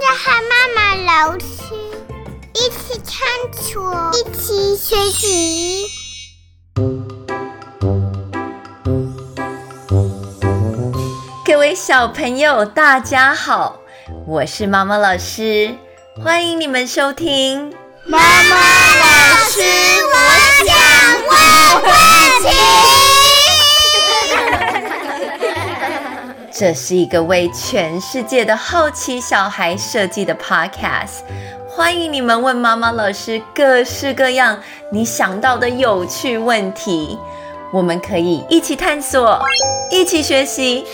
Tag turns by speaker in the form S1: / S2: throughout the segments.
S1: 着和妈妈老师一起探索，一起学习。
S2: 各位小朋友，大家好，我是妈妈老师，欢迎你们收听
S1: 妈妈老师，我想问问题。
S2: 这是一个为全世界的好奇小孩设计的 podcast，欢迎你们问妈妈老师各式各样你想到的有趣问题，我们可以一起探索，一起学习，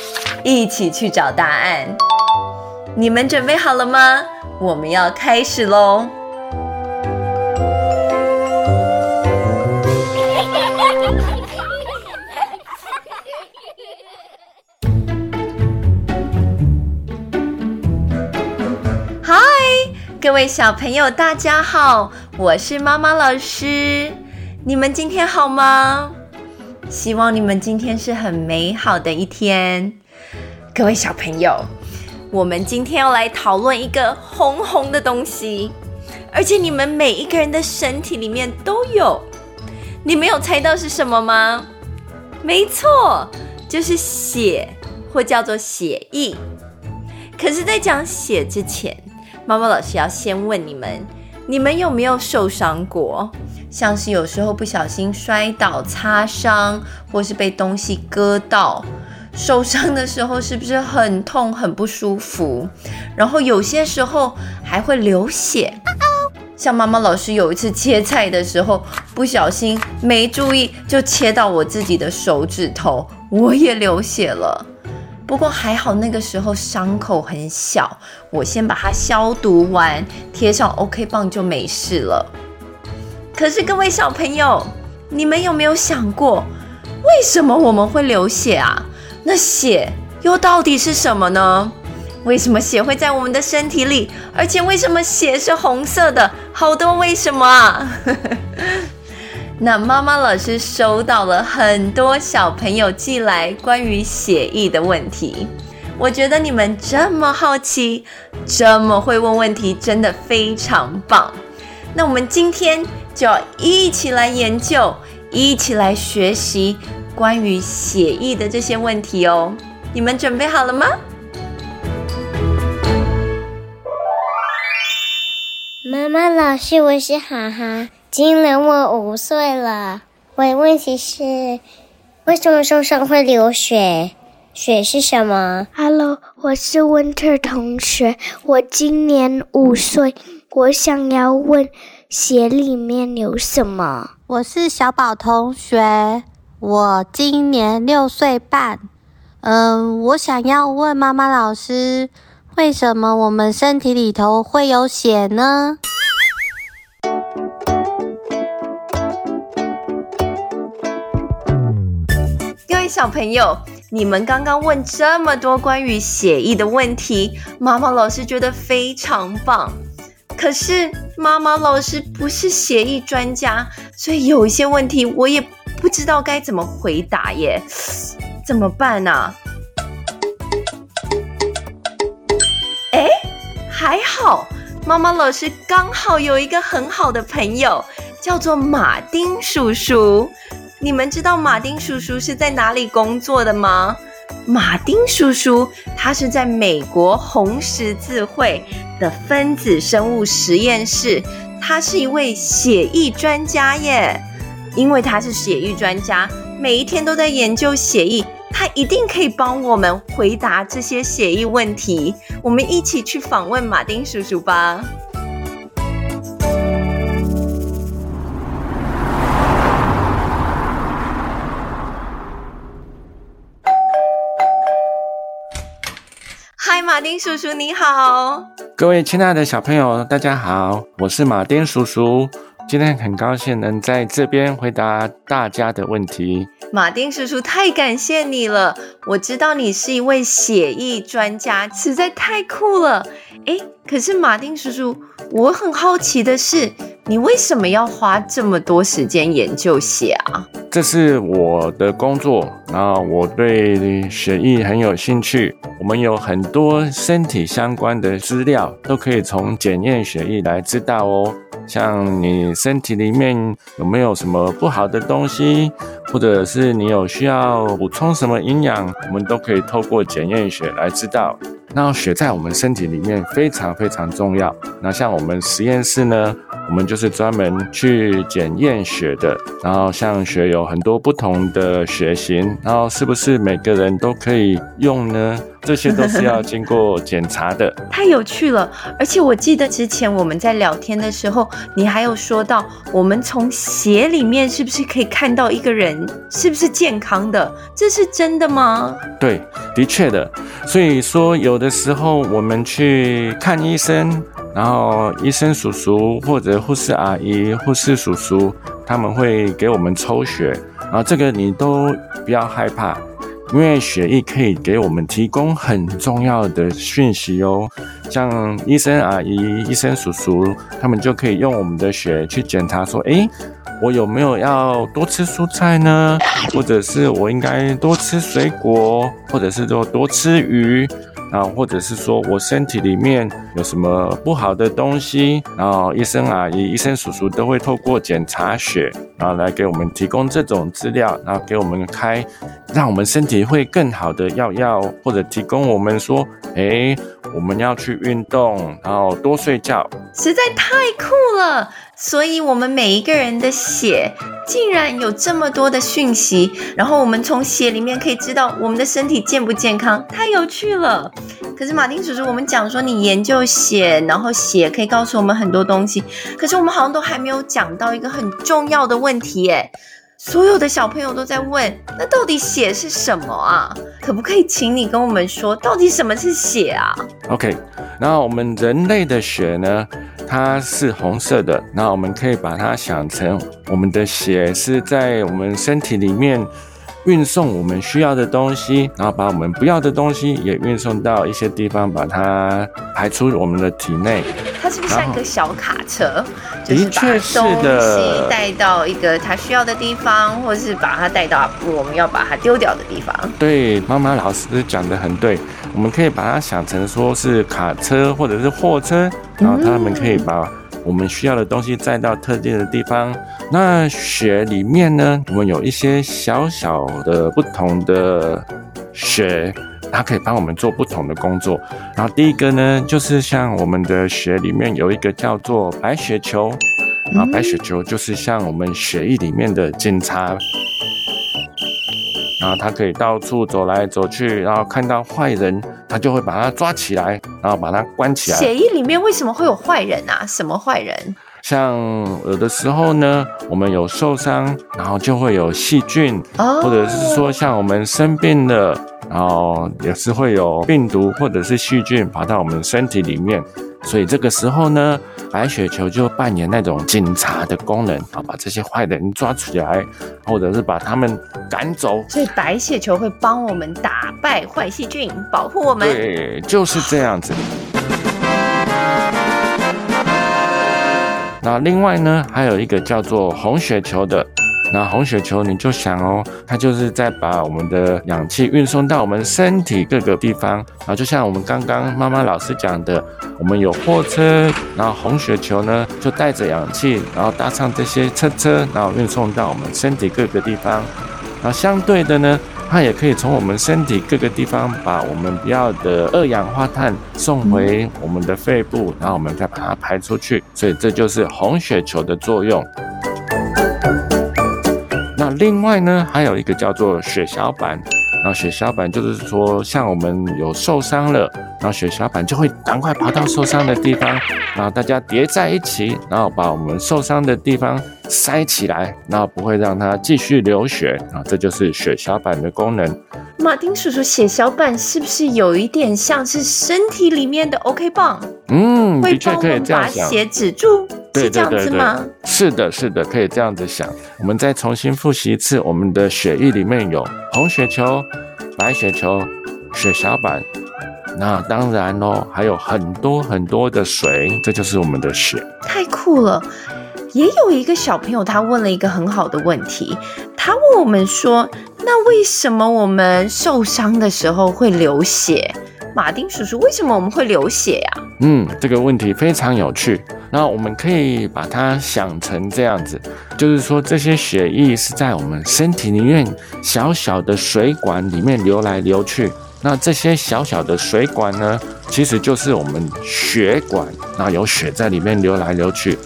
S2: 一起去找答案。你们准备好了吗？我们要开始喽！各位小朋友，大家好，我是妈妈老师。你们今天好吗？希望你们今天是很美好的一天。各位小朋友，我们今天要来讨论一个红红的东西，而且你们每一个人的身体里面都有。你们有猜到是什么吗？没错，就是血，或叫做血液。可是，在讲血之前，猫猫老师要先问你们：你们有没有受伤过？像是有时候不小心摔倒、擦伤，或是被东西割到，受伤的时候是不是很痛、很不舒服？然后有些时候还会流血。像妈妈老师有一次切菜的时候，不小心没注意，就切到我自己的手指头，我也流血了。不过还好，那个时候伤口很小，我先把它消毒完，贴上 OK 棒就没事了。可是各位小朋友，你们有没有想过，为什么我们会流血啊？那血又到底是什么呢？为什么血会在我们的身体里？而且为什么血是红色的？好多为什么啊！那妈妈老师收到了很多小朋友寄来关于写意的问题，我觉得你们这么好奇，这么会问问题，真的非常棒。那我们今天就要一起来研究，一起来学习关于写意的这些问题哦。你们准备好了吗？
S1: 妈妈老师，我是哈哈。今年我五岁了。我的问题是：为什么受伤会流血？血是什么
S3: ？Hello，我是 Winter 同学。我今年五岁。我想要问：血里面有什么？
S4: 我是小宝同学。我今年六岁半。嗯，我想要问妈妈老师：为什么我们身体里头会有血呢？
S2: 小朋友，你们刚刚问这么多关于血液的问题，妈妈老师觉得非常棒。可是妈妈老师不是血液专家，所以有一些问题我也不知道该怎么回答耶，怎么办呢？哎，还好，妈妈老师刚好有一个很好的朋友，叫做马丁叔叔。你们知道马丁叔叔是在哪里工作的吗？马丁叔叔他是在美国红十字会的分子生物实验室，他是一位血液专家耶。因为他是血液专家，每一天都在研究血液，他一定可以帮我们回答这些血液问题。我们一起去访问马丁叔叔吧。丁叔叔你好，
S5: 各位亲爱的小朋友，大家好，我是马丁叔叔。今天很高兴能在这边回答大家的问题。
S2: 马丁叔叔，太感谢你了！我知道你是一位血液专家，实在太酷了。诶，可是马丁叔叔，我很好奇的是，你为什么要花这么多时间研究血啊？
S5: 这是我的工作，然后我对血液很有兴趣。我们有很多身体相关的资料，都可以从检验血液来知道哦。像你身体里面有没有什么不好的东西，或者是你有需要补充什么营养，我们都可以透过检验血来知道。那血在我们身体里面非常非常重要。那像我们实验室呢，我们就是专门去检验血的。然后像血有很多不同的血型，然后是不是每个人都可以用呢？这些都是要经过检查的。
S2: 太有趣了！而且我记得之前我们在聊天的时候，你还有说到，我们从血里面是不是可以看到一个人是不是健康的？这是真的吗？
S5: 对，的确的。所以说，有的时候我们去看医生，然后医生叔叔或者护士阿姨、护士叔叔他们会给我们抽血，然后这个你都不要害怕。因为血液可以给我们提供很重要的讯息哦，像医生阿姨、医生叔叔，他们就可以用我们的血去检查，说，诶，我有没有要多吃蔬菜呢？或者是我应该多吃水果，或者是说多吃鱼。啊，或者是说我身体里面有什么不好的东西，然后医生阿姨、医生叔叔都会透过检查血，然后来给我们提供这种资料，然后给我们开，让我们身体会更好的药药，或者提供我们说，诶，我们要去运动，然后多睡觉，
S2: 实在太酷了。所以，我们每一个人的血竟然有这么多的讯息，然后我们从血里面可以知道我们的身体健不健康，太有趣了。可是，马丁叔叔，我们讲说你研究血，然后血可以告诉我们很多东西，可是我们好像都还没有讲到一个很重要的问题，耶。所有的小朋友都在问，那到底血是什么啊？可不可以请你跟我们说，到底什么是血啊
S5: ？OK，那我们人类的血呢？它是红色的，那我们可以把它想成我们的血是在我们身体里面运送我们需要的东西，然后把我们不要的东西也运送到一些地方，把它排出我们的体内。
S2: 它是不是像一个小卡车？就是把东西带到一个它需要的地方，或者是把它带到我们要把它丢掉的地方。
S5: 对，妈妈老师讲的很对，我们可以把它想成说是卡车或者是货车。然后他们可以把我们需要的东西再到特定的地方。那血里面呢，我们有一些小小的不同的血，它可以帮我们做不同的工作。然后第一个呢，就是像我们的血里面有一个叫做白血球，然后白血球就是像我们血液里面的警察。然后他可以到处走来走去，然后看到坏人，他就会把他抓起来，然后把他关起来。
S2: 血液里面为什么会有坏人啊？什么坏人？
S5: 像有的时候呢，我们有受伤，然后就会有细菌，哦、或者是说像我们生病了，然后也是会有病毒或者是细菌跑到我们身体里面。所以这个时候呢，白雪球就扮演那种警察的功能，啊，把这些坏人抓起来，或者是把他们赶走。
S2: 所以白血球会帮我们打败坏细菌，保护我们。
S5: 对，就是这样子。那另外呢，还有一个叫做红血球的。那红血球，你就想哦，它就是在把我们的氧气运送到我们身体各个地方。然后就像我们刚刚妈妈老师讲的，我们有货车，然后红血球呢就带着氧气，然后搭上这些车车，然后运送到我们身体各个地方。然后相对的呢，它也可以从我们身体各个地方把我们不要的二氧化碳送回我们的肺部，然后我们再把它排出去。所以这就是红血球的作用。另外呢，还有一个叫做血小板，然后血小板就是说，像我们有受伤了，然后血小板就会赶快跑到受伤的地方，然后大家叠在一起，然后把我们受伤的地方塞起来，然后不会让它继续流血，啊，这就是血小板的功能。
S2: 马丁叔叔，血小板是不是有一点像是身体里面的 OK 棒？
S5: 嗯，的确可以这样想，
S2: 把血止住。
S5: 对对对对，是的，是的，可以这样子想。我们再重新复习一次，我们的血液里面有红血球、白血球、血小板，那当然喽，还有很多很多的水，这就是我们的血。
S2: 太酷了！也有一个小朋友，他问了一个很好的问题，他问我们说：“那为什么我们受伤的时候会流血？”马丁叔叔，为什么我们会流血呀？
S5: 嗯，这个问题非常有趣。那我们可以把它想成这样子，就是说这些血液是在我们身体里面小小的水管里面流来流去。那这些小小的水管呢，其实就是我们血管，那有血在里面流来流去。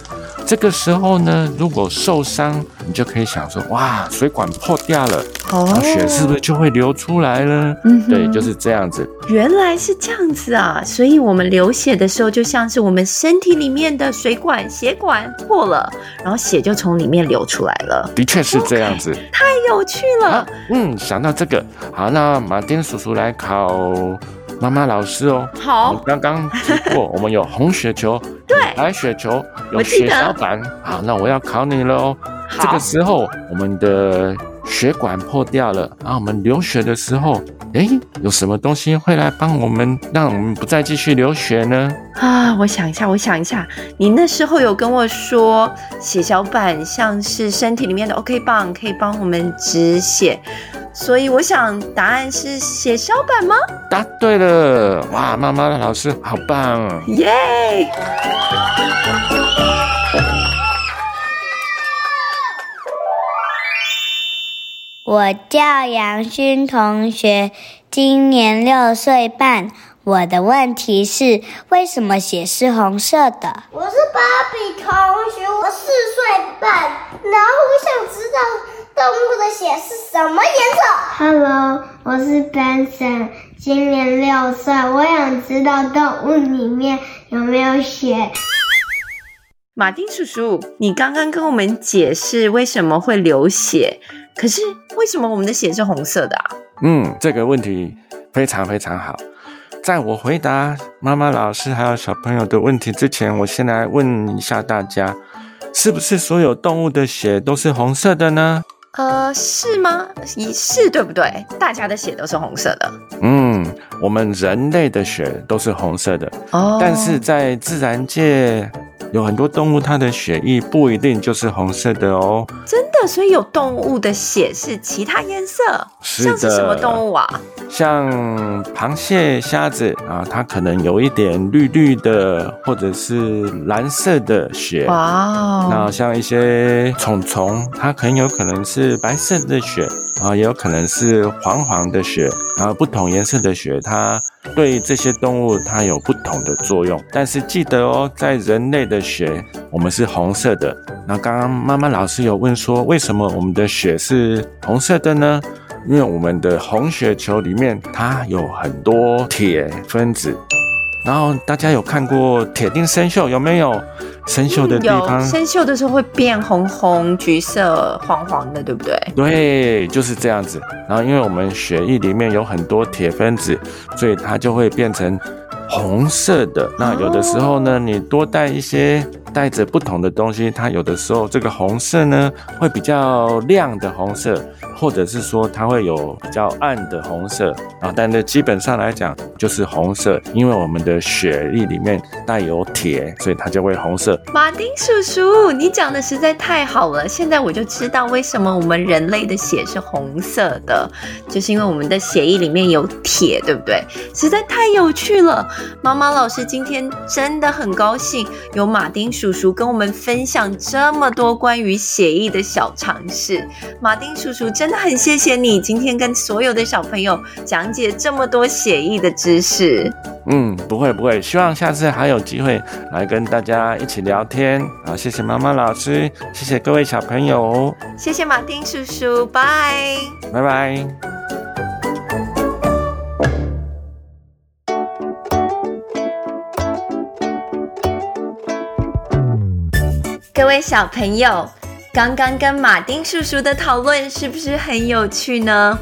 S5: 这个时候呢，如果受伤，你就可以想说，哇，水管破掉了，哦，血是不是就会流出来了？嗯，对，就是这样子。
S2: 原来是这样子啊，所以我们流血的时候，就像是我们身体里面的水管、血管破了，然后血就从里面流出来了。
S5: 的确是这样子，okay,
S2: 太有趣了。
S5: 啊，嗯，想到这个，好，那马丁叔叔来考妈妈老师哦。
S2: 好，
S5: 我刚刚提过，我们有红血球。
S2: 对，
S5: 白血球有血小板，好，那我要考你了哦。这个时候，我们的血管破掉了，然后我们流血的时候，哎，有什么东西会来帮我们，让我们不再继续流血呢？
S2: 啊，我想一下，我想一下，你那时候有跟我说，血小板像是身体里面的 OK 棒，可以帮我们止血。所以我想答案是血小板吗？
S5: 答对了，哇，妈妈的老师好棒，
S2: 耶、yeah!！
S3: 我叫杨勋同学，今年六岁半。我的问题是，为什么血是红色的？
S1: 我是芭比同学，我四岁半，然后我想知道。动物的血是什么颜色？Hello，我是 Benson，今年六岁，我想知道动物里面有没有血。
S2: 马丁叔叔，你刚刚跟我们解释为什么会流血，可是为什么我们的血是红色的啊？
S5: 嗯，这个问题非常非常好。在我回答妈妈、老师还有小朋友的问题之前，我先来问一下大家，是不是所有动物的血都是红色的呢？
S2: 呃，是吗？是，对不对？大家的血都是红色的。
S5: 嗯，我们人类的血都是红色的。哦，但是在自然界。有很多动物，它的血液不一定就是红色的哦。
S2: 真的，所以有动物的血是其他颜色。是的。像是什么动物啊？
S5: 像螃蟹、虾子啊，它可能有一点绿绿的，或者是蓝色的血。哇。那像一些虫虫，它很有可能是白色的血。啊，也有可能是黄黄的血，然后不同颜色的血，它对这些动物它有不同的作用。但是记得哦，在人类的血，我们是红色的。那刚刚妈妈老师有问说，为什么我们的血是红色的呢？因为我们的红血球里面它有很多铁分子。然后大家有看过铁定生锈有没有？生锈的地方，
S2: 嗯、生锈的时候会变红红、橘色、黄黄的，对不对？
S5: 对，就是这样子。然后因为我们血液里面有很多铁分子，所以它就会变成红色的。那有的时候呢，你多带一些带着不同的东西，它有的时候这个红色呢会比较亮的红色。或者是说它会有比较暗的红色啊，但是基本上来讲就是红色，因为我们的血液里面带有铁，所以它就会红色。
S2: 马丁叔叔，你讲的实在太好了，现在我就知道为什么我们人类的血是红色的，就是因为我们的血液里面有铁，对不对？实在太有趣了。妈妈老师今天真的很高兴，有马丁叔叔跟我们分享这么多关于血液的小常识。马丁叔叔真。真的很谢谢你今天跟所有的小朋友讲解这么多写意的知识。
S5: 嗯，不会不会，希望下次还有机会来跟大家一起聊天。好，谢谢妈妈老师，谢谢各位小朋友，
S2: 谢谢马丁叔叔，拜
S5: 拜拜。
S2: 各位小朋友。刚刚跟马丁叔叔的讨论是不是很有趣呢？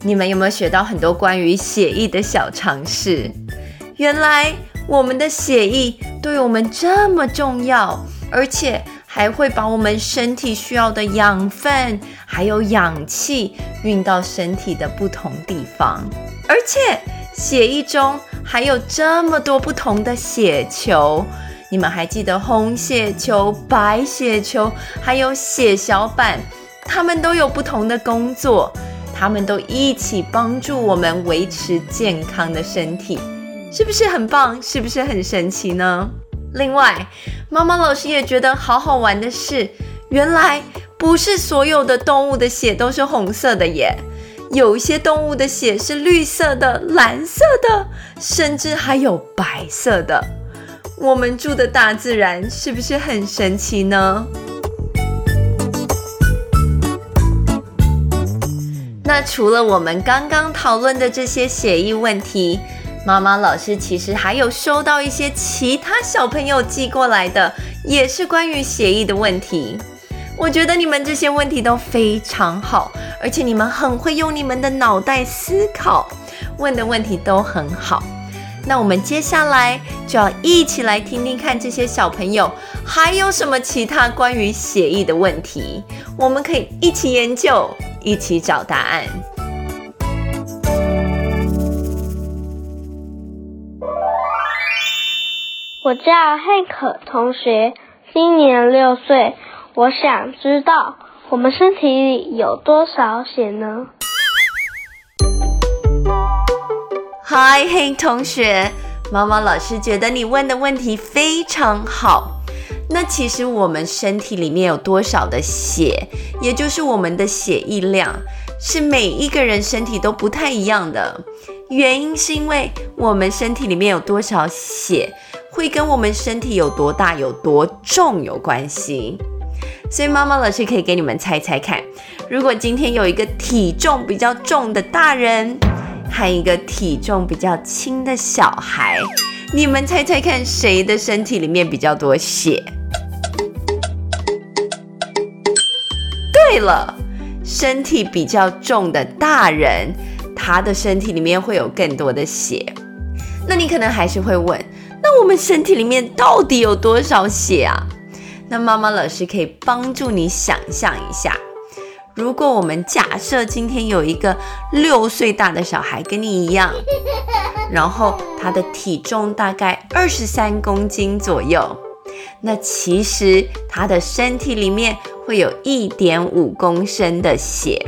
S2: 你们有没有学到很多关于血液的小常识？原来我们的血液对我们这么重要，而且还会把我们身体需要的养分还有氧气运到身体的不同地方，而且血液中还有这么多不同的血球。你们还记得红血球、白血球，还有血小板，它们都有不同的工作，它们都一起帮助我们维持健康的身体，是不是很棒？是不是很神奇呢？另外，妈妈老师也觉得好好玩的是，原来不是所有的动物的血都是红色的耶，有一些动物的血是绿色的、蓝色的，甚至还有白色的。我们住的大自然是不是很神奇呢？那除了我们刚刚讨论的这些血液问题，妈妈老师其实还有收到一些其他小朋友寄过来的，也是关于血液的问题。我觉得你们这些问题都非常好，而且你们很会用你们的脑袋思考，问的问题都很好。那我们接下来就要一起来听听看这些小朋友还有什么其他关于血液的问题，我们可以一起研究，一起找答案。
S6: 我叫汉可同学，今年六岁，我想知道我们身体里有多少血呢？
S2: 嗨，嘿，同学，猫猫老师觉得你问的问题非常好。那其实我们身体里面有多少的血，也就是我们的血液量，是每一个人身体都不太一样的。原因是因为我们身体里面有多少血，会跟我们身体有多大、有多重有关系。所以妈妈老师可以给你们猜猜看，如果今天有一个体重比较重的大人，和一个体重比较轻的小孩，你们猜猜看，谁的身体里面比较多血？对了，身体比较重的大人，他的身体里面会有更多的血。那你可能还是会问，那我们身体里面到底有多少血啊？那妈妈老师可以帮助你想象一下。如果我们假设今天有一个六岁大的小孩跟你一样，然后他的体重大概二十三公斤左右，那其实他的身体里面会有一点五公升的血。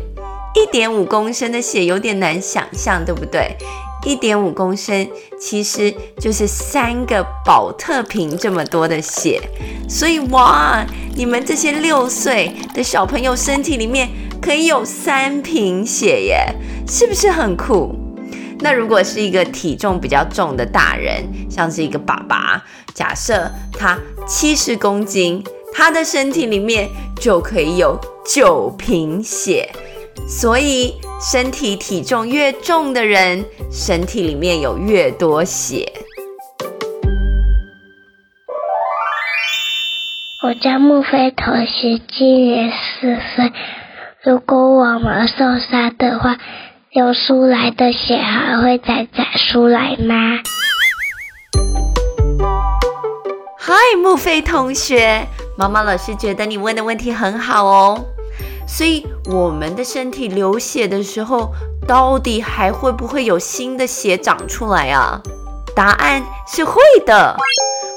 S2: 一点五公升的血有点难想象，对不对？一点五公升其实就是三个宝特瓶这么多的血，所以哇，你们这些六岁的小朋友身体里面可以有三瓶血耶，是不是很酷？那如果是一个体重比较重的大人，像是一个爸爸，假设他七十公斤，他的身体里面就可以有九瓶血。所以，身体体重越重的人，身体里面有越多血。
S7: 我叫木飞同学，今年四岁。如果我们受伤的话，流出来的血还会再长出来吗？
S2: 嗨，木飞同学，毛毛老师觉得你问的问题很好哦。所以我们的身体流血的时候，到底还会不会有新的血长出来啊？答案是会的。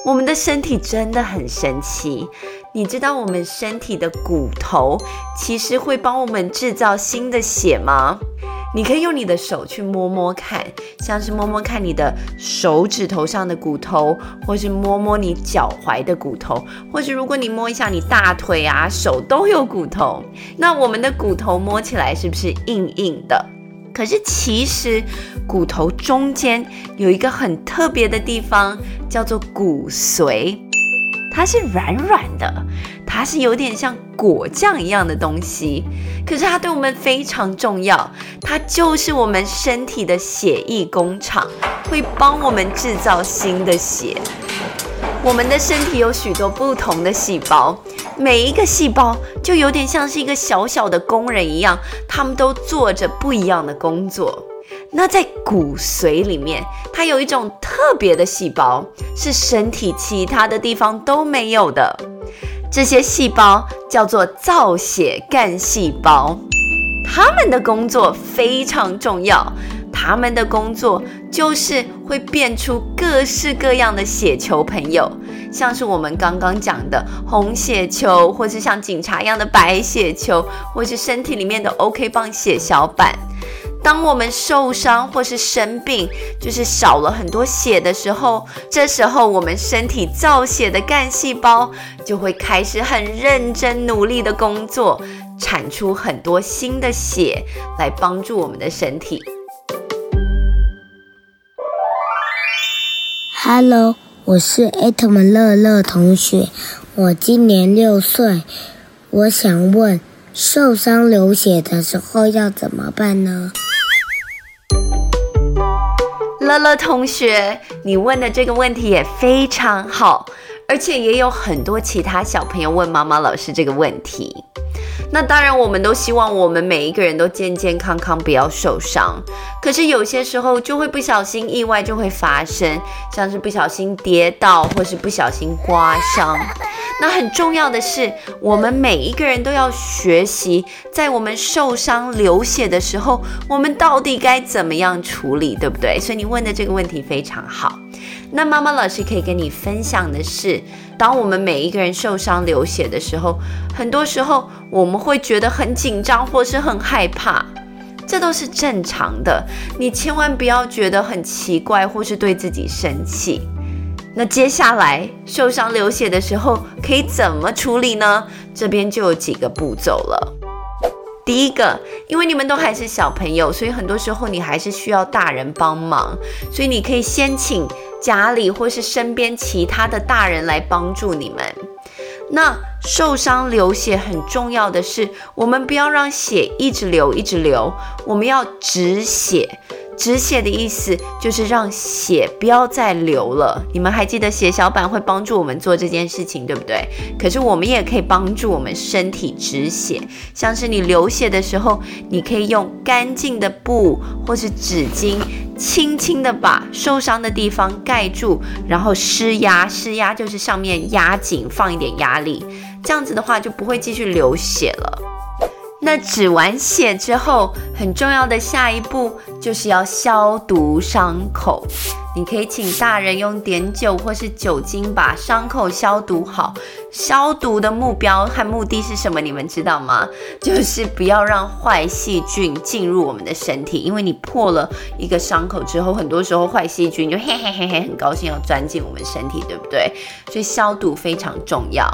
S2: 我们的身体真的很神奇。你知道我们身体的骨头其实会帮我们制造新的血吗？你可以用你的手去摸摸看，像是摸摸看你的手指头上的骨头，或是摸摸你脚踝的骨头，或是如果你摸一下你大腿啊，手都有骨头。那我们的骨头摸起来是不是硬硬的？可是其实骨头中间有一个很特别的地方，叫做骨髓。它是软软的，它是有点像果酱一样的东西，可是它对我们非常重要，它就是我们身体的血液工厂，会帮我们制造新的血。我们的身体有许多不同的细胞，每一个细胞就有点像是一个小小的工人一样，他们都做着不一样的工作。那在骨髓里面，它有一种特别的细胞，是身体其他的地方都没有的。这些细胞叫做造血干细胞，它们的工作非常重要。它们的工作就是会变出各式各样的血球朋友，像是我们刚刚讲的红血球，或是像警察一样的白血球，或是身体里面的 OK 棒血小板。当我们受伤或是生病，就是少了很多血的时候，这时候我们身体造血的干细胞就会开始很认真努力的工作，产出很多新的血来帮助我们的身体。
S7: Hello，我是艾特曼乐乐同学，我今年六岁。我想问，受伤流血的时候要怎么办呢？
S2: 乐乐同学，你问的这个问题也非常好，而且也有很多其他小朋友问妈妈老师这个问题。那当然，我们都希望我们每一个人都健健康康，不要受伤。可是有些时候就会不小心，意外就会发生，像是不小心跌倒，或是不小心刮伤。那很重要的是，我们每一个人都要学习，在我们受伤流血的时候，我们到底该怎么样处理，对不对？所以你问的这个问题非常好。那妈妈老师可以跟你分享的是，当我们每一个人受伤流血的时候，很多时候我们会觉得很紧张或是很害怕，这都是正常的。你千万不要觉得很奇怪或是对自己生气。那接下来受伤流血的时候可以怎么处理呢？这边就有几个步骤了。第一个，因为你们都还是小朋友，所以很多时候你还是需要大人帮忙，所以你可以先请。家里或是身边其他的大人来帮助你们。那受伤流血很重要的是，我们不要让血一直流一直流，我们要止血。止血的意思就是让血不要再流了。你们还记得血小板会帮助我们做这件事情，对不对？可是我们也可以帮助我们身体止血，像是你流血的时候，你可以用干净的布或是纸巾，轻轻的把受伤的地方盖住，然后施压。施压就是上面压紧，放一点压力，这样子的话就不会继续流血了。那止完血之后，很重要的下一步就是要消毒伤口。你可以请大人用碘酒或是酒精把伤口消毒好。消毒的目标和目的是什么？你们知道吗？就是不要让坏细菌进入我们的身体。因为你破了一个伤口之后，很多时候坏细菌就嘿嘿嘿嘿很高兴要钻进我们身体，对不对？所以消毒非常重要。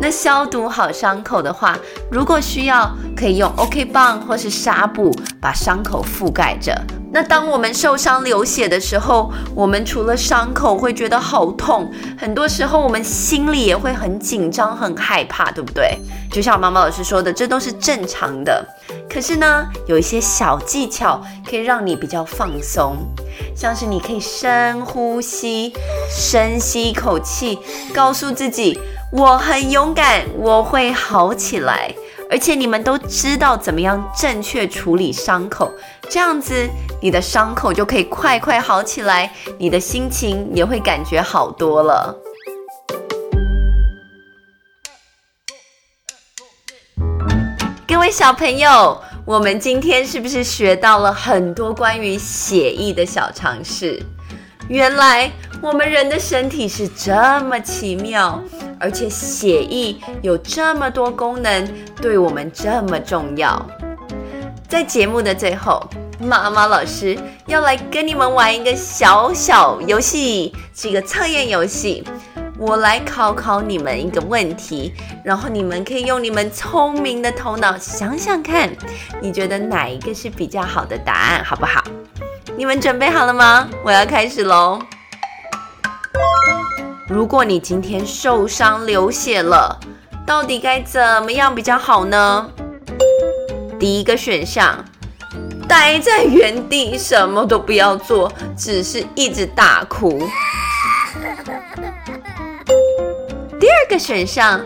S2: 那消毒好伤口的话，如果需要，可以用 OK 棒或是纱布把伤口覆盖着。那当我们受伤流血的时候，我们除了伤口会觉得好痛，很多时候我们心里也会很紧张、很害怕，对不对？就像妈妈老师说的，这都是正常的。可是呢，有一些小技巧可以让你比较放松，像是你可以深呼吸，深吸一口气，告诉自己。我很勇敢，我会好起来。而且你们都知道怎么样正确处理伤口，这样子你的伤口就可以快快好起来，你的心情也会感觉好多了。各位小朋友，我们今天是不是学到了很多关于血液的小常识？原来我们人的身体是这么奇妙。而且血液有这么多功能，对我们这么重要。在节目的最后，妈妈老师要来跟你们玩一个小小游戏，是一个测验游戏。我来考考你们一个问题，然后你们可以用你们聪明的头脑想想看，你觉得哪一个是比较好的答案，好不好？你们准备好了吗？我要开始喽。如果你今天受伤流血了，到底该怎么样比较好呢？第一个选项，待在原地什么都不要做，只是一直大哭。第二个选项，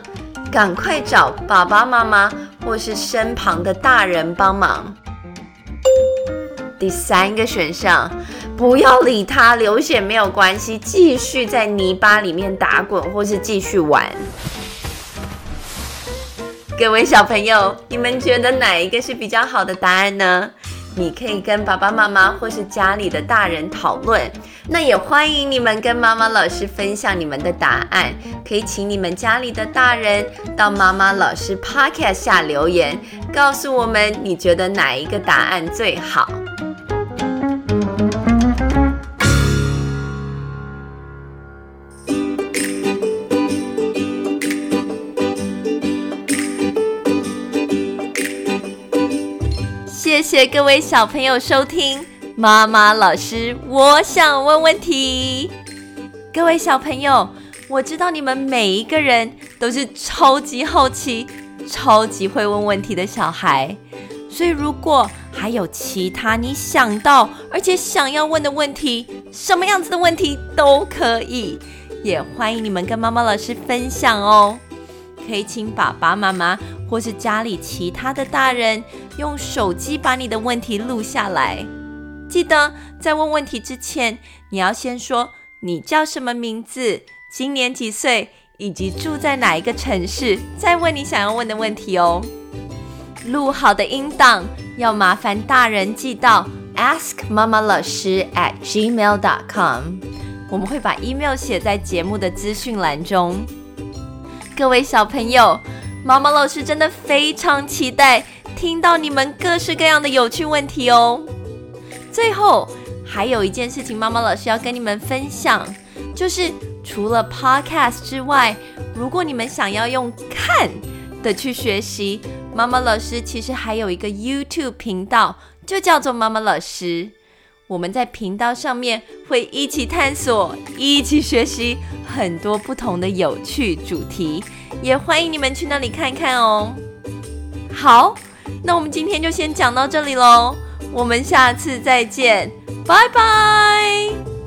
S2: 赶快找爸爸妈妈或是身旁的大人帮忙。第三个选项。不要理他，流血没有关系，继续在泥巴里面打滚，或是继续玩。各位小朋友，你们觉得哪一个是比较好的答案呢？你可以跟爸爸妈妈或是家里的大人讨论。那也欢迎你们跟妈妈老师分享你们的答案，可以请你们家里的大人到妈妈老师 Podcast 下留言，告诉我们你觉得哪一个答案最好。谢谢各位小朋友收听妈妈老师，我想问问题。各位小朋友，我知道你们每一个人都是超级好奇、超级会问问题的小孩，所以如果还有其他你想到而且想要问的问题，什么样子的问题都可以，也欢迎你们跟妈妈老师分享哦。可以请爸爸妈妈或是家里其他的大人用手机把你的问题录下来。记得在问问题之前，你要先说你叫什么名字、今年几岁，以及住在哪一个城市，再问你想要问的问题哦。录好的音档要麻烦大人寄到 askmama 老师 at gmail dot com 我们会把 email 写在节目的资讯栏中。各位小朋友，妈妈老师真的非常期待听到你们各式各样的有趣问题哦。最后，还有一件事情，妈妈老师要跟你们分享，就是除了 Podcast 之外，如果你们想要用看的去学习，妈妈老师其实还有一个 YouTube 频道，就叫做妈妈老师。我们在频道上面会一起探索，一起学习很多不同的有趣主题，也欢迎你们去那里看看哦。好，那我们今天就先讲到这里喽，我们下次再见，拜拜。